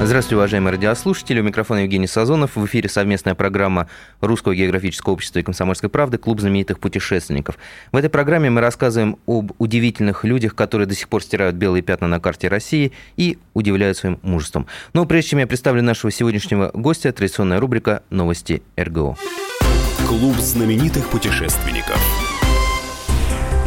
Здравствуйте, уважаемые радиослушатели. У микрофона Евгений Сазонов. В эфире совместная программа Русского географического общества и комсомольской правды «Клуб знаменитых путешественников». В этой программе мы рассказываем об удивительных людях, которые до сих пор стирают белые пятна на карте России и удивляют своим мужеством. Но прежде чем я представлю нашего сегодняшнего гостя, традиционная рубрика «Новости РГО». Клуб знаменитых путешественников.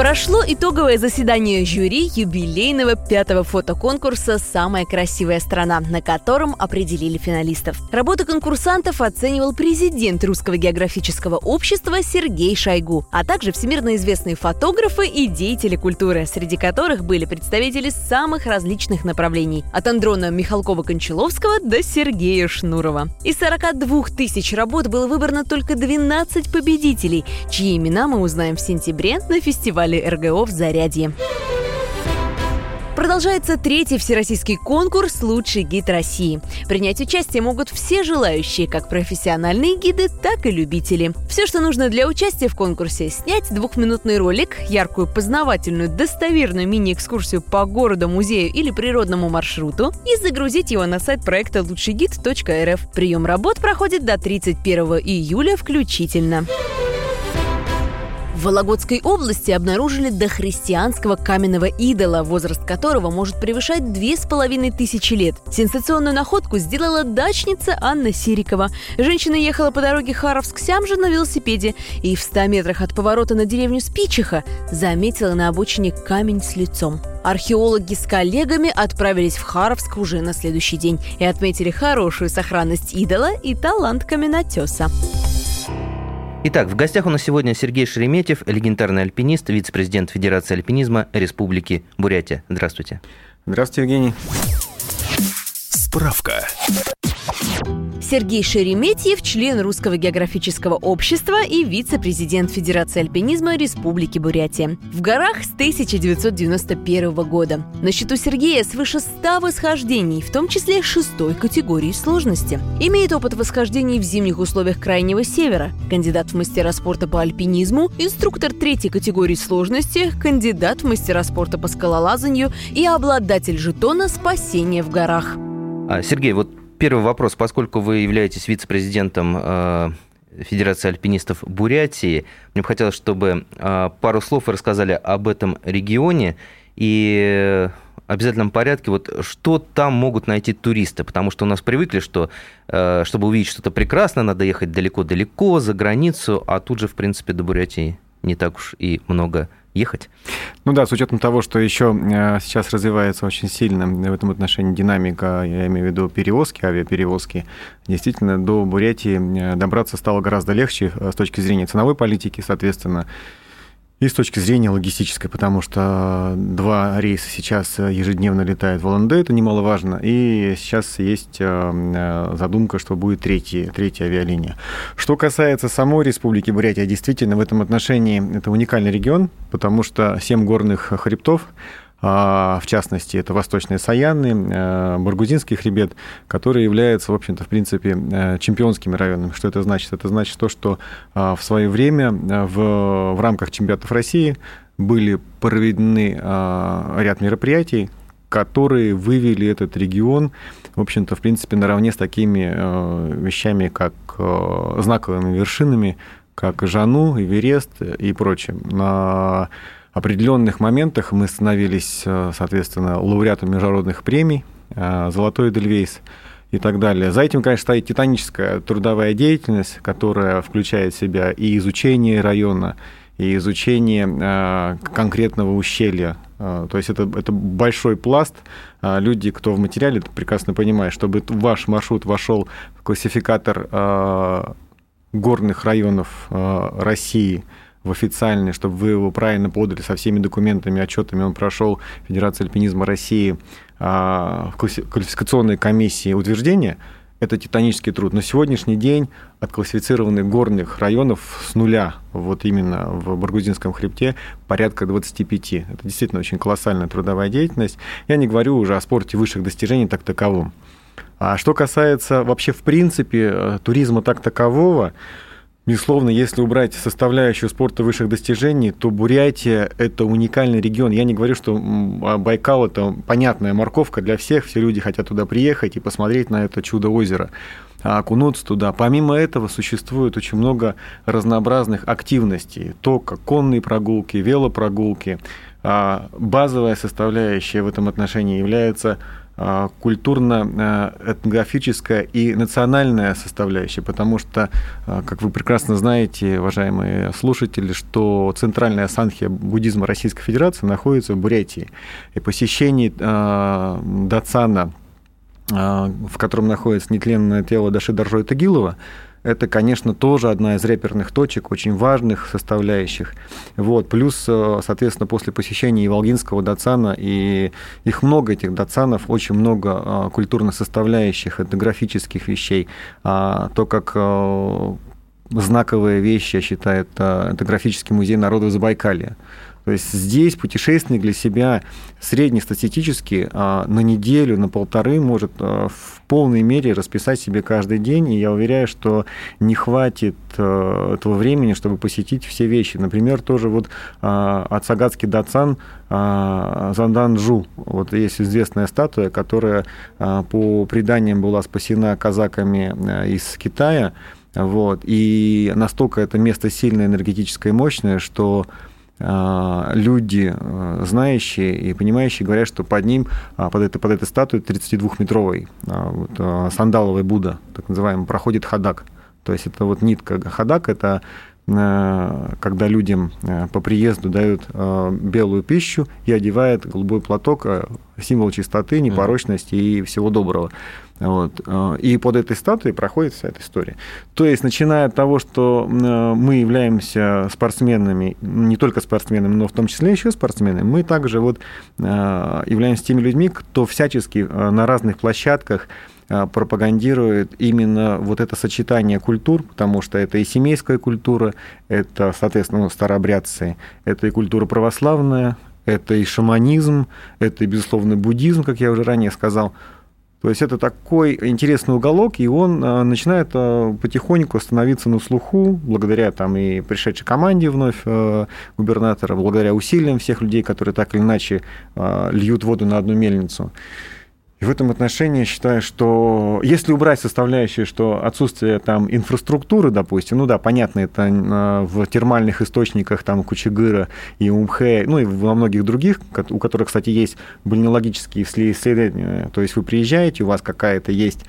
Прошло итоговое заседание жюри юбилейного пятого фотоконкурса «Самая красивая страна», на котором определили финалистов. Работы конкурсантов оценивал президент Русского географического общества Сергей Шойгу, а также всемирно известные фотографы и деятели культуры, среди которых были представители самых различных направлений – от Андрона Михалкова-Кончаловского до Сергея Шнурова. Из 42 тысяч работ было выбрано только 12 победителей, чьи имена мы узнаем в сентябре на фестивале фестивале РГО в Зарядье. Продолжается третий всероссийский конкурс «Лучший гид России». Принять участие могут все желающие, как профессиональные гиды, так и любители. Все, что нужно для участия в конкурсе – снять двухминутный ролик, яркую, познавательную, достоверную мини-экскурсию по городу, музею или природному маршруту и загрузить его на сайт проекта лучшийгид.рф. Прием работ проходит до 31 июля включительно. В Вологодской области обнаружили дохристианского каменного идола, возраст которого может превышать две с половиной тысячи лет. Сенсационную находку сделала дачница Анна Сирикова. Женщина ехала по дороге Харовск-Сямжа на велосипеде и в 100 метрах от поворота на деревню Спичиха заметила на обочине камень с лицом. Археологи с коллегами отправились в Харовск уже на следующий день и отметили хорошую сохранность идола и талант каменотеса. Итак, в гостях у нас сегодня Сергей Шереметьев, легендарный альпинист, вице-президент Федерации альпинизма Республики Бурятия. Здравствуйте. Здравствуйте, Евгений. Справка. Сергей Шереметьев – член Русского географического общества и вице-президент Федерации альпинизма Республики Бурятия. В горах с 1991 года. На счету Сергея свыше 100 восхождений, в том числе шестой категории сложности. Имеет опыт восхождений в зимних условиях Крайнего Севера. Кандидат в мастера спорта по альпинизму, инструктор третьей категории сложности, кандидат в мастера спорта по скалолазанию и обладатель жетона «Спасение в горах». А, Сергей, вот первый вопрос. Поскольку вы являетесь вице-президентом э, Федерации альпинистов Бурятии, мне бы хотелось, чтобы э, пару слов вы рассказали об этом регионе и обязательном порядке, вот что там могут найти туристы, потому что у нас привыкли, что э, чтобы увидеть что-то прекрасное, надо ехать далеко-далеко, за границу, а тут же, в принципе, до Бурятии не так уж и много ехать. Ну да, с учетом того, что еще э, сейчас развивается очень сильно в этом отношении динамика, я имею в виду перевозки, авиаперевозки, действительно до Бурятии э, добраться стало гораздо легче э, с точки зрения ценовой политики, соответственно, и с точки зрения логистической, потому что два рейса сейчас ежедневно летают в ЛНД, это немаловажно, и сейчас есть э, задумка, что будет третья, третья авиалиния. Что касается самой Республики Бурятия, действительно, в этом отношении это уникальный регион, потому что семь горных хребтов, в частности, это восточные Саяны, э, Баргузинский хребет, которые являются, в общем-то, в принципе, э, чемпионскими районами. Что это значит? Это значит то, что а, в свое время э, в, в рамках чемпионатов России были проведены а, ряд мероприятий, которые вывели этот регион, в общем-то, в принципе, наравне с такими вещами, как знаковыми вершинами, как Жану, Эверест и прочее. Определенных моментах мы становились, э, соответственно, лауреатом международных премий, э, «Золотой Эдельвейс» и так далее. За этим, конечно, стоит титаническая трудовая деятельность, которая включает в себя и изучение района, и изучение э, конкретного ущелья. То есть это, это большой пласт. Люди, кто в материале, это прекрасно понимают, чтобы ваш маршрут вошел в классификатор горных районов России – в официальный, чтобы вы его правильно подали со всеми документами, отчетами. Он прошел Федерацию альпинизма России а, в квалификационной комиссии утверждения. Это титанический труд. На сегодняшний день от классифицированных горных районов с нуля, вот именно в Баргузинском хребте, порядка 25. Это действительно очень колоссальная трудовая деятельность. Я не говорю уже о спорте высших достижений так таковом. А что касается вообще в принципе э, туризма так такового, Безусловно, если убрать составляющую спорта высших достижений, то Бурятия – это уникальный регион. Я не говорю, что Байкал – это понятная морковка для всех, все люди хотят туда приехать и посмотреть на это чудо озера окунуться туда. Помимо этого существует очень много разнообразных активностей. То, как конные прогулки, велопрогулки. А базовая составляющая в этом отношении является а, культурно-этнографическая и национальная составляющая, потому что, а, как вы прекрасно знаете, уважаемые слушатели, что центральная санхия буддизма Российской Федерации находится в Бурятии. И посещение а, Дацана, в котором находится нетленное тело Даши Доржой Тагилова, это, конечно, тоже одна из реперных точек, очень важных составляющих. Вот. Плюс, э, соответственно, после посещения и Волгинского дацана, и их много, этих дацанов, очень много э, культурных составляющих, этнографических вещей. А то, как э, знаковая вещь, я считаю, это этнографический музей народа Забайкалья. То есть здесь путешественник для себя среднестатистически а, на неделю, на полторы может а, в полной мере расписать себе каждый день, и я уверяю, что не хватит а, этого времени, чтобы посетить все вещи. Например, тоже вот Ацагатский Дацан Занданжу, вот есть известная статуя, которая по преданиям была спасена казаками из Китая, вот, и настолько это место сильное, энергетическое мощное, что люди, а, знающие и понимающие, говорят, что под ним, а, под этой, под этой статуей 32-метровой вот, сандаловый Будда, так называемый, проходит хадак. То есть это вот нитка хадак, это когда людям по приезду дают белую пищу и одевают голубой платок, символ чистоты, непорочности и всего доброго. Вот. Э, и под этой статуей проходит вся эта история. То есть, начиная от того, что э, мы являемся спортсменами, не только спортсменами, но в том числе еще спортсменами, мы также вот э, являемся теми людьми, кто всячески на разных площадках пропагандирует именно вот это сочетание культур, потому что это и семейская культура, это, соответственно, старообрядцы, это и культура православная, это и шаманизм, это и, безусловно, буддизм, как я уже ранее сказал. То есть это такой интересный уголок, и он а, начинает а, потихоньку становиться на слуху, благодаря там и пришедшей команде вновь а, губернатора, благодаря усилиям всех людей, которые так или иначе льют воду на одну мельницу. И в этом отношении я считаю, что если убрать составляющую, что отсутствие там инфраструктуры, допустим, ну да, понятно, это а, в термальных источниках там Кучегыра и Умхэ, ну и во многих других, у которых, кстати, есть бальнеологические исследования, то есть вы приезжаете, у вас какая-то есть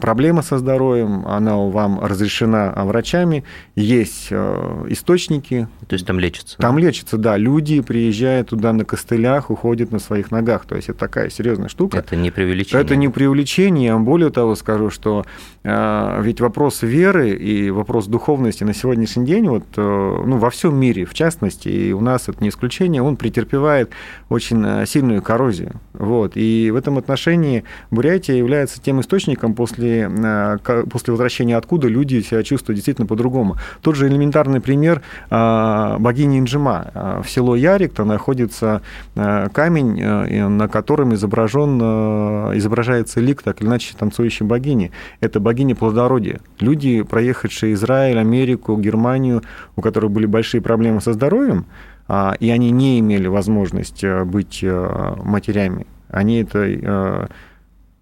проблема со здоровьем, она вам разрешена врачами, есть э, источники. То есть там лечится? Там лечится, да. Люди приезжают туда на костылях, уходят на своих ногах. То есть это такая серьезная штука. Это не преувеличение? Это не преувеличение. Более того, скажу, что э, ведь вопрос веры и вопрос духовности на сегодняшний день вот, ну, во всем мире, в частности, и у нас это не исключение, он претерпевает очень сильную коррозию. Вот. И в этом отношении Бурятия является тем источником, после, э, после возвращения откуда люди себя чувствуют действительно по-другому. Тот же элементарный пример э, богини Инжима. Э, в село Ярик там находится камень, на котором изображен, изображается лик, так или иначе, танцующей богини. Это богиня плодородия. Люди, проехавшие Израиль, Америку, Германию, у которых были большие проблемы со здоровьем, и они не имели возможность быть матерями, они это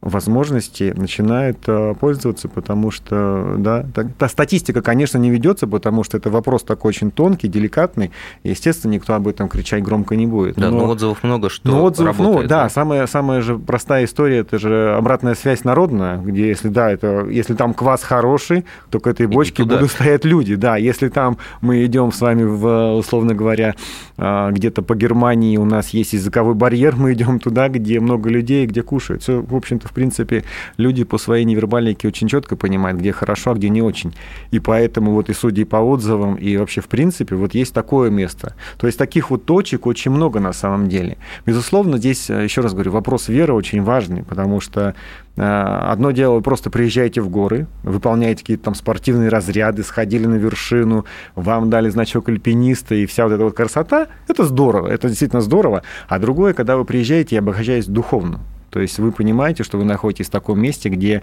возможности начинают э, пользоваться, потому что, да, та статистика, конечно, не ведется, потому что это вопрос такой очень тонкий, деликатный, и, естественно, никто об этом кричать громко не будет. Да, но, но отзывов много, что но отзывов, ну, работает. Ну, да, да, самая, самая же простая история, это же обратная связь народная, где, если, да, это, если там квас хороший, то к этой бочке будут стоять люди, да, если там мы идем с вами, в, условно говоря, а, где-то по Германии у нас есть языковой барьер, мы идем туда, где много людей, где кушают. Все, в общем-то, в принципе, люди по своей невербальнике очень четко понимают, где хорошо, а где не очень. И поэтому вот и судьи по отзывам, и вообще, в принципе, вот есть такое место. То есть таких вот точек очень много на самом деле. Безусловно, здесь, э, еще раз говорю, вопрос веры очень важный, потому что Э, одно дело, вы просто приезжаете в горы, выполняете какие-то там спортивные разряды, сходили на вершину, вам дали значок альпиниста и вся вот эта вот красота, это здорово, это действительно здорово. А другое, когда вы приезжаете и обогащаетесь духовно. То есть вы понимаете, что вы находитесь в таком месте, где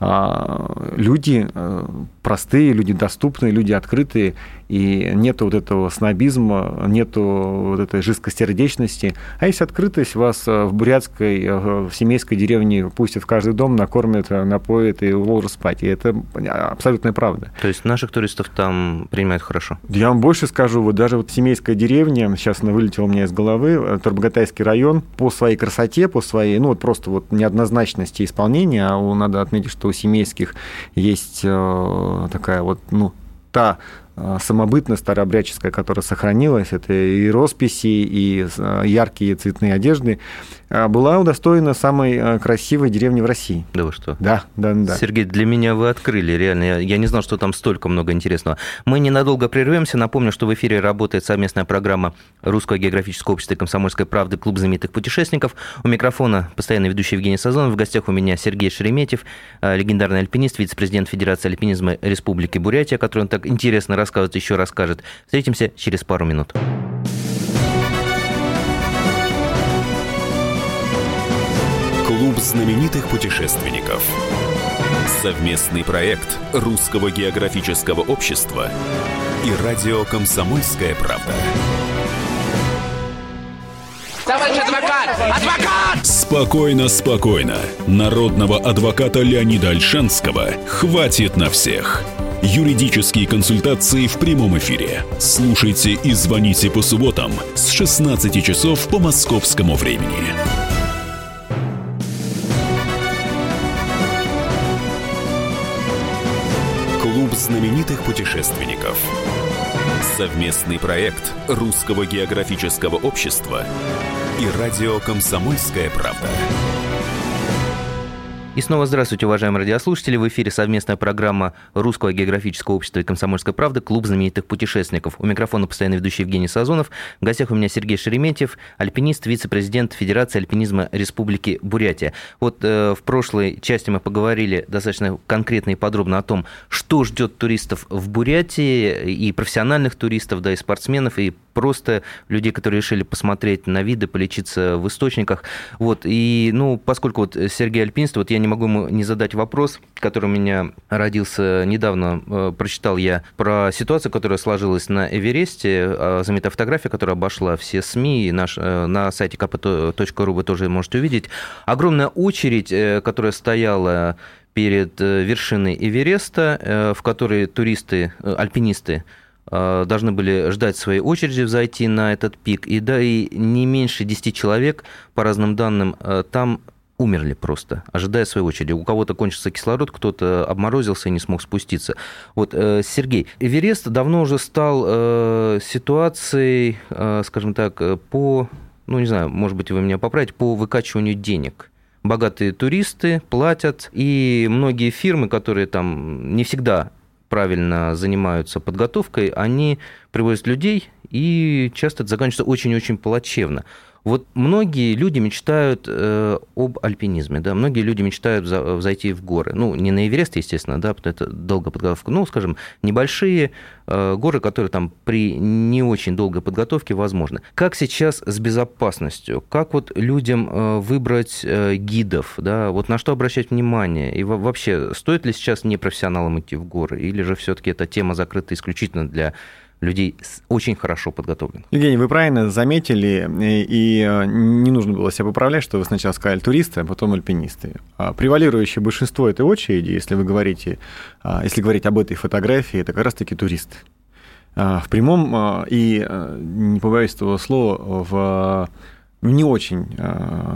люди э, простые, люди доступные, люди открытые, и нету вот этого снобизма, нету вот этой жесткосердечности, а есть открытость, вас э, в бурятской, э, в семейской деревне пустят в каждый дом, накормят, напоят и уложат спать, и это абсолютная правда. То есть наших туристов там принимают хорошо? Я вам больше скажу, вот даже вот семейская деревня, сейчас она вылетела у меня из головы, Тарбогатайский район, по своей красоте, по своей, ну вот просто вот неоднозначности исполнения, а надо отметить, что у семейских есть такая вот, ну, та самобытность старообрядческая, которая сохранилась, это и росписи, и а, яркие цветные одежды, а, была удостоена самой красивой деревни в России. Да вы что? Да, да, да. Сергей, для меня вы открыли, реально. Я, я не знал, что там столько много интересного. Мы ненадолго прервемся. Напомню, что в эфире работает совместная программа Русского географического общества и комсомольской правды «Клуб знаменитых путешественников». У микрофона постоянно ведущий Евгений Сазонов. В гостях у меня Сергей Шереметьев, легендарный альпинист, вице-президент Федерации альпинизма Республики Бурятия, который он так интересно рассказывает рассказывает, еще расскажет. Встретимся через пару минут. Клуб знаменитых путешественников. Совместный проект Русского географического общества и радио «Комсомольская правда». Товарищ адвокат! Адвокат! Спокойно, спокойно. Народного адвоката Леонида Альшанского хватит на всех. Юридические консультации в прямом эфире. Слушайте и звоните по субботам с 16 часов по московскому времени. Клуб знаменитых путешественников. Совместный проект Русского географического общества и радио «Комсомольская правда». И снова здравствуйте, уважаемые радиослушатели. В эфире совместная программа Русского географического общества и комсомольской правды «Клуб знаменитых путешественников». У микрофона постоянно ведущий Евгений Сазонов. В гостях у меня Сергей Шереметьев, альпинист, вице-президент Федерации альпинизма Республики Бурятия. Вот э, в прошлой части мы поговорили достаточно конкретно и подробно о том, что ждет туристов в Бурятии, и профессиональных туристов, да, и спортсменов, и просто людей, которые решили посмотреть на виды, полечиться в источниках. Вот, и, ну, поскольку вот Сергей альпинист, вот я не могу ему не задать вопрос, который у меня родился недавно, э, прочитал я про ситуацию, которая сложилась на Эвересте, э, знаменитая фотография, которая обошла все СМИ, наш, э, на сайте kp.ru вы тоже можете увидеть. Огромная очередь, которая стояла перед вершиной Эвереста, в которой туристы, альпинисты Э, должны были ждать своей очереди взойти на этот пик, и да, и не меньше 10 человек, по разным данным, э, там умерли просто, ожидая своей очереди. У кого-то кончился кислород, кто-то обморозился и не смог спуститься. Вот, э, Сергей, Эверест давно уже стал ситуацией, скажем так, по, ну, не знаю, может быть, вы меня поправите, по выкачиванию денег богатые туристы платят, и многие фирмы, которые там не всегда правильно занимаются подготовкой, они привозят людей, и часто это заканчивается очень-очень плачевно. Вот многие люди мечтают э, об альпинизме, да, многие люди мечтают за, зайти в горы. Ну, не на Эверест, естественно, да, потому что это долгая подготовка, ну, скажем, небольшие э, горы, которые там при не очень долгой подготовке возможны. Как сейчас с безопасностью? Как вот людям э, выбрать э, гидов, да, вот на что обращать внимание? И вообще, стоит ли сейчас непрофессионалам идти в горы, или же все-таки эта тема закрыта исключительно для людей очень хорошо подготовленных. Евгений, вы правильно заметили, и э, не нужно было себя поправлять, что вы сначала сказали туристы, а потом альпинисты. А превалирующее большинство этой очереди, если вы говорите, а, если говорить об этой фотографии, это как раз-таки туристы. А, в прямом и, э, не побоюсь этого слова, в не очень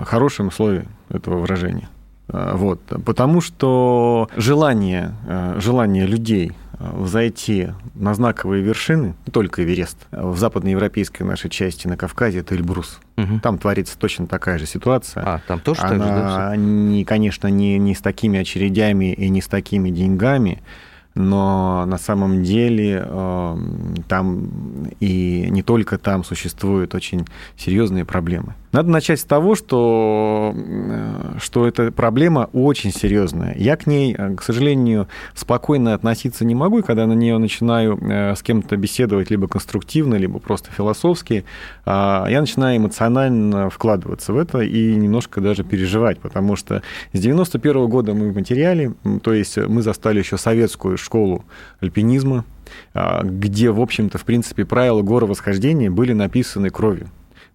хорошем слове этого выражения. Вот, потому что желание, желание людей взойти на знаковые вершины, не только Эверест, в западноевропейской нашей части на Кавказе это Эльбрус. Угу. Там творится точно такая же ситуация. А, там тоже Она, так же, да? Не, конечно, не, не с такими очередями и не с такими деньгами, но на самом деле э, там и не только там существуют очень серьезные проблемы. Надо начать с того, что, э, что эта проблема очень серьезная. Я к ней, э, к сожалению, спокойно относиться не могу, и когда на нее начинаю э, с кем-то беседовать либо конструктивно, либо просто философски, а, я начинаю эмоционально вкладываться в это и немножко даже переживать, потому что с 91 года мы в материале, то есть мы застали еще советскую школу альпинизма, а, где, в общем-то, в принципе, правила горовосхождения были написаны кровью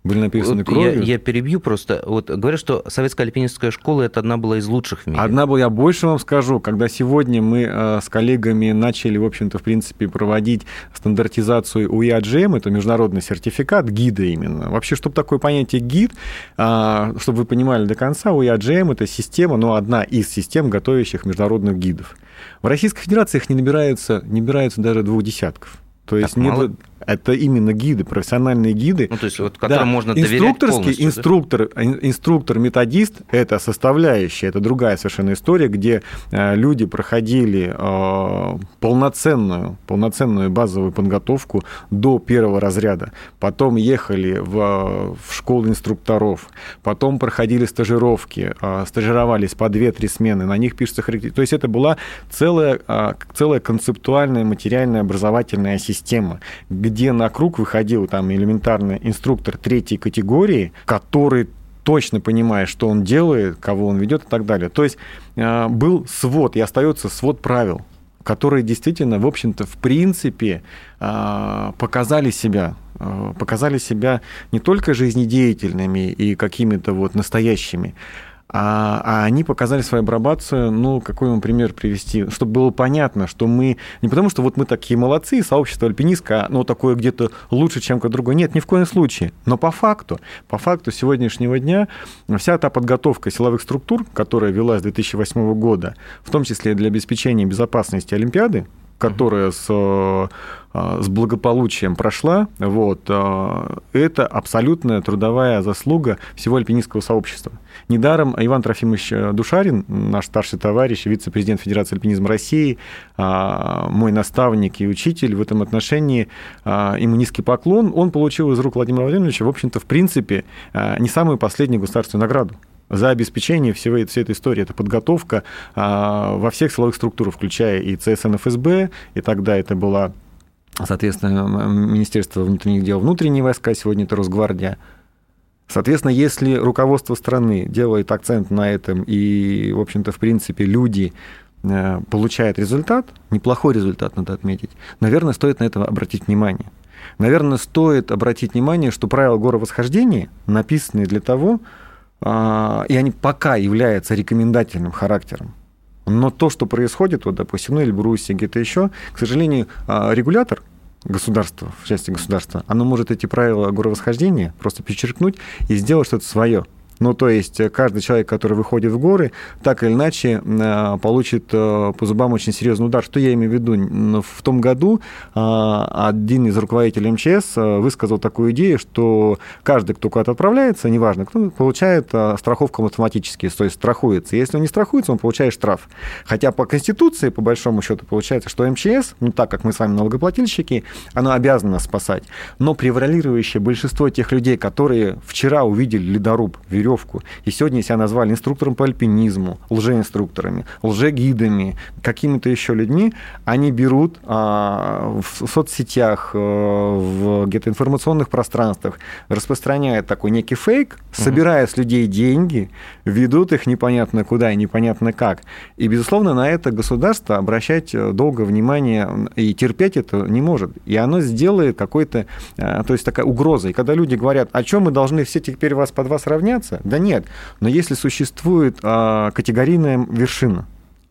были написаны вот кровью. Я, я перебью просто. Вот говорят, что советская альпинистская школа это одна была из лучших в мире. Одна была, я больше вам скажу, когда сегодня мы э, с коллегами начали, в общем-то, в принципе, проводить стандартизацию УИАДЖМ, это международный сертификат гида именно. Вообще, чтобы такое понятие гид, э, чтобы вы понимали до конца, УИАДЖМ это система, но одна из систем, готовящих международных гидов. В Российской Федерации их не набирается, не набирается даже двух десятков. То есть нет, мало? Это именно гиды, профессиональные гиды. Ну, то есть, вот, которым да. можно доверять полностью, инструктор, да? инструктор, методист – это составляющая, это другая совершенно история, где э, люди проходили э, полноценную, полноценную базовую подготовку до первого разряда, потом ехали в, в школу инструкторов, потом проходили стажировки, э, стажировались по 2-3 смены, на них пишется характеристика. То есть это была целая, целая концептуальная материальная образовательная система, где на круг выходил там элементарный инструктор третьей категории, который точно понимая, что он делает, кого он ведет и так далее. То есть э, был свод и остается свод правил, которые действительно, в общем-то, в принципе, э, показали себя э, показали себя не только жизнедеятельными и какими-то вот настоящими, а, а они показали свою апробацию, ну, какой вам пример привести, чтобы было понятно, что мы, не потому что вот мы такие молодцы, сообщество альпинистка, ну, такое где-то лучше, чем какое-то другое, нет, ни в коем случае, но по факту, по факту сегодняшнего дня вся та подготовка силовых структур, которая велась с 2008 года, в том числе для обеспечения безопасности Олимпиады, которая с а, с благополучием прошла, вот, а, это абсолютная трудовая заслуга всего альпинистского сообщества. Недаром Иван Трофимович Душарин, наш старший товарищ, вице-президент Федерации альпинизма России, а, мой наставник и учитель в этом отношении, ему низкий поклон, он получил из рук Владимира Владимировича, в общем-то, в принципе, не самую последнюю государственную награду за обеспечение всей, всей этой истории. Это подготовка во всех силовых структурах, включая и ЦСН ФСБ, и тогда это была соответственно, Министерство внутренних дел, внутренние войска, сегодня это Росгвардия. Соответственно, если руководство страны делает акцент на этом, и, в общем-то, в принципе, люди э, получают результат, неплохой результат, надо отметить, наверное, стоит на это обратить внимание. Наверное, стоит обратить внимание, что правила горовосхождения написаны для того, а, и они пока являются рекомендательным характером, но то, что происходит, вот, допустим, ну, Эльбрусе, где-то еще, к сожалению, а, регулятор государства, в части государства, оно может эти правила горовосхождения просто перечеркнуть и сделать что-то свое. Ну, то есть э, каждый человек, который выходит в горы, так или иначе э, получит э, по зубам очень серьезный удар. Что я имею в виду? В том году один из руководителей МЧС высказал такую идею, что каждый, кто куда-то отправляется, неважно, кто получает страховку автоматически, то есть страхуется. Если он не страхуется, он получает штраф. Хотя по Конституции, по большому счету, получается, что МЧС, ну так как мы с вами налогоплательщики, оно обязано спасать. Но превалирующее большинство тех людей, которые вчера увидели ледоруб, веревку. И сегодня себя назвали инструктором по альпинизму, лжеинструкторами, лжегидами, какими-то еще людьми. Они берут а, в соцсетях, э, в где-то информационных пространствах, распространяют такой некий фейк, собирая с людей деньги, ведут их непонятно куда и непонятно как. И, безусловно, на это государство обращать э, долго внимание и терпеть это не может. И оно сделает какой-то, э, то есть такая угроза. И когда люди говорят, о чем мы должны все теперь вас под вас равняться? Да нет. Но если существует а, категорийная вершина,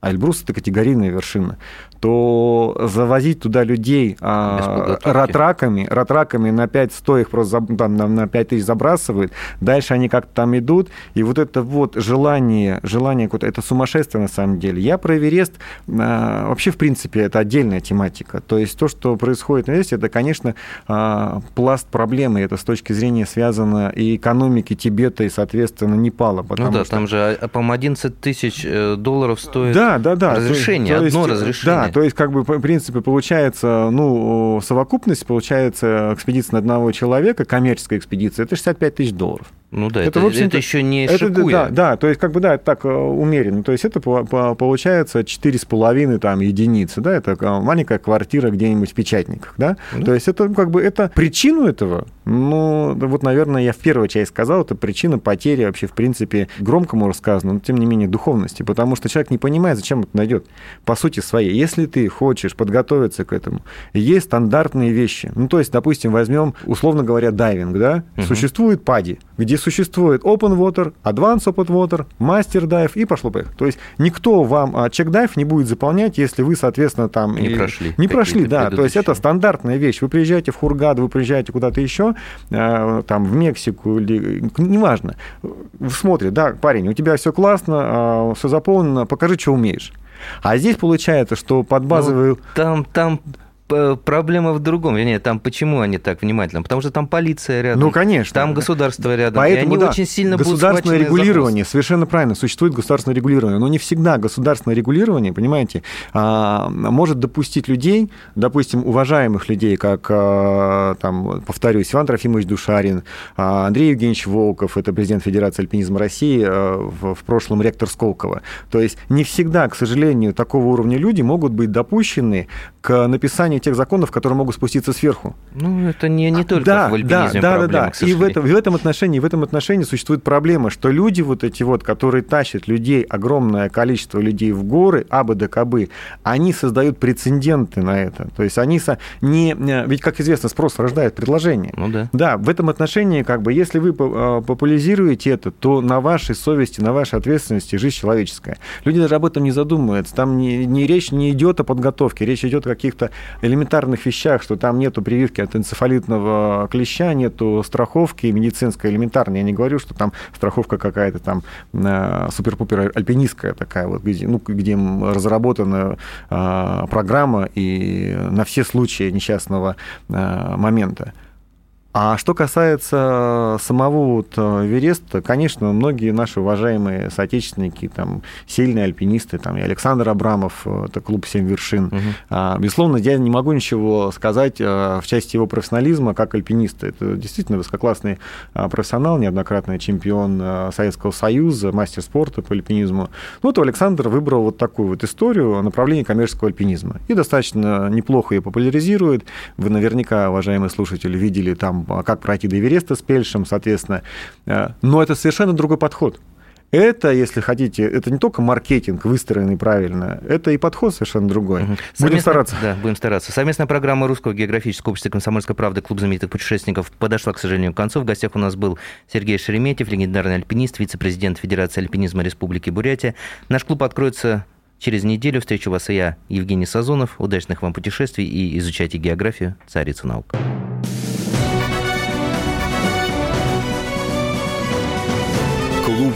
а Эльбрус это категорийная вершина, то завозить туда людей а, ратраками, ратраками на 5 100 их просто там, на 5 тысяч забрасывают, дальше они как-то там идут, и вот это вот желание, желание какое-то, это сумасшествие на самом деле. Я про Эверест, а, вообще, в принципе, это отдельная тематика. То есть то, что происходит на Эвересте, это, конечно, а, пласт проблемы, это с точки зрения связано и экономики Тибета, и, соответственно, Непала. Ну да, что... там же, по-моему, 11 тысяч э, долларов стоит да, да, да. разрешение, то одно есть, разрешение. Да, то есть, как бы, в принципе, получается, ну, совокупность, получается, экспедиция на одного человека, коммерческая экспедиция, это 65 тысяч долларов. Ну да, это, это, это еще не это, шикуя. Да, да, то есть как бы, да, это так э, умеренно. То есть это получается 4,5 там единицы, да, это маленькая квартира где-нибудь в Печатниках, да. да. То есть это как бы, это причину этого, ну, вот, наверное, я в первой части сказал, это причина потери вообще, в принципе, громко, может сказано, но тем не менее духовности, потому что человек не понимает, зачем это найдет. По сути своей, если ты хочешь подготовиться к этому, есть стандартные вещи. Ну, то есть, допустим, возьмем, условно говоря, дайвинг, да, угу. существует пади, где существует open water, advanced open water, master dive и пошло поехало. То есть никто вам а, чек дайв не будет заполнять, если вы, соответственно, там... Не и... прошли. Не прошли, да. То есть это стандартная вещь. Вы приезжаете в Хургад, вы приезжаете куда-то еще, э, там, в Мексику или... Неважно. Смотрит, да, парень, у тебя все классно, а, все заполнено, покажи, что умеешь. А здесь получается, что под базовую... Ну, там, там проблема в другом. Нет, там почему они так внимательно? Потому что там полиция рядом. Ну, конечно. Там государство рядом. Поэтому, и они да, очень сильно государственное регулирование, совершенно правильно, существует государственное регулирование, но не всегда государственное регулирование, понимаете, а, может допустить людей, допустим, уважаемых людей, как, а, там, повторюсь, Иван Трофимович Душарин, а, Андрей Евгеньевич Волков, это президент Федерации альпинизма России, в прошлом ректор Сколково. То есть не всегда, к сожалению, такого уровня люди могут быть допущены к написанию тех законов, которые могут спуститься сверху. Ну, это не, не только да, в альпинизме да, да, да, да. И в этом, в этом отношении, в этом отношении существует проблема, что люди вот эти вот, которые тащат людей, огромное количество людей в горы, абы да кабы, они создают прецеденты на это. То есть они со, не... Ведь, как известно, спрос рождает предложение. Ну да. Да, в этом отношении, как бы, если вы а, популяризируете это, то на вашей совести, на вашей ответственности жизнь человеческая. Люди даже об этом не задумываются. Там не, не речь не идет о подготовке, речь идет о каких-то элементарных вещах, что там нету прививки от энцефалитного клеща, нету страховки медицинской элементарной. Я не говорю, что там страховка какая-то там э, супер-пупер альпинистская такая вот, где, ну, где разработана э, программа и на все случаи несчастного э, момента. А что касается самого вот э, Вереста, конечно, многие наши уважаемые соотечественники, там, сильные альпинисты, там, и Александр Абрамов, э, это клуб «Семь вершин». Угу. Безусловно, я не могу ничего сказать э, в части его профессионализма как альпиниста. Это действительно высококлассный профессионал, неоднократный чемпион Советского Союза, мастер спорта по альпинизму. Ну, вот Александр выбрал вот такую вот историю направления коммерческого альпинизма. И достаточно неплохо ее популяризирует. Вы наверняка, уважаемые слушатели, видели там а как пройти до Эвереста с Пельшем, соответственно. Э, но это совершенно другой подход. Это, если хотите, это не только маркетинг, выстроенный правильно, это и подход совершенно другой. Угу. Будем стараться. Да, будем стараться. Совместная программа Русского географического общества «Комсомольская правда» Клуб знаменитых путешественников подошла, к сожалению, к концу. В гостях у нас был Сергей Шереметьев, легендарный альпинист, вице-президент Федерации альпинизма Республики Бурятия. Наш клуб откроется через неделю. Встречу вас и я, Евгений Сазонов. Удачных вам путешествий и изучайте географию, царицу наук.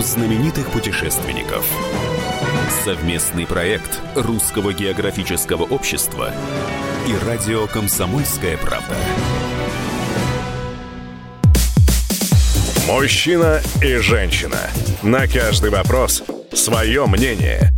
Знаменитых путешественников. Совместный проект Русского географического общества и радио «Комсомольская правда». Мужчина и женщина. На каждый вопрос свое мнение –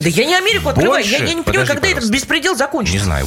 Да я не Америку открываю, Больше? я, я не понимаю, Подожди, когда пожалуйста. этот беспредел закончится. Не знаю.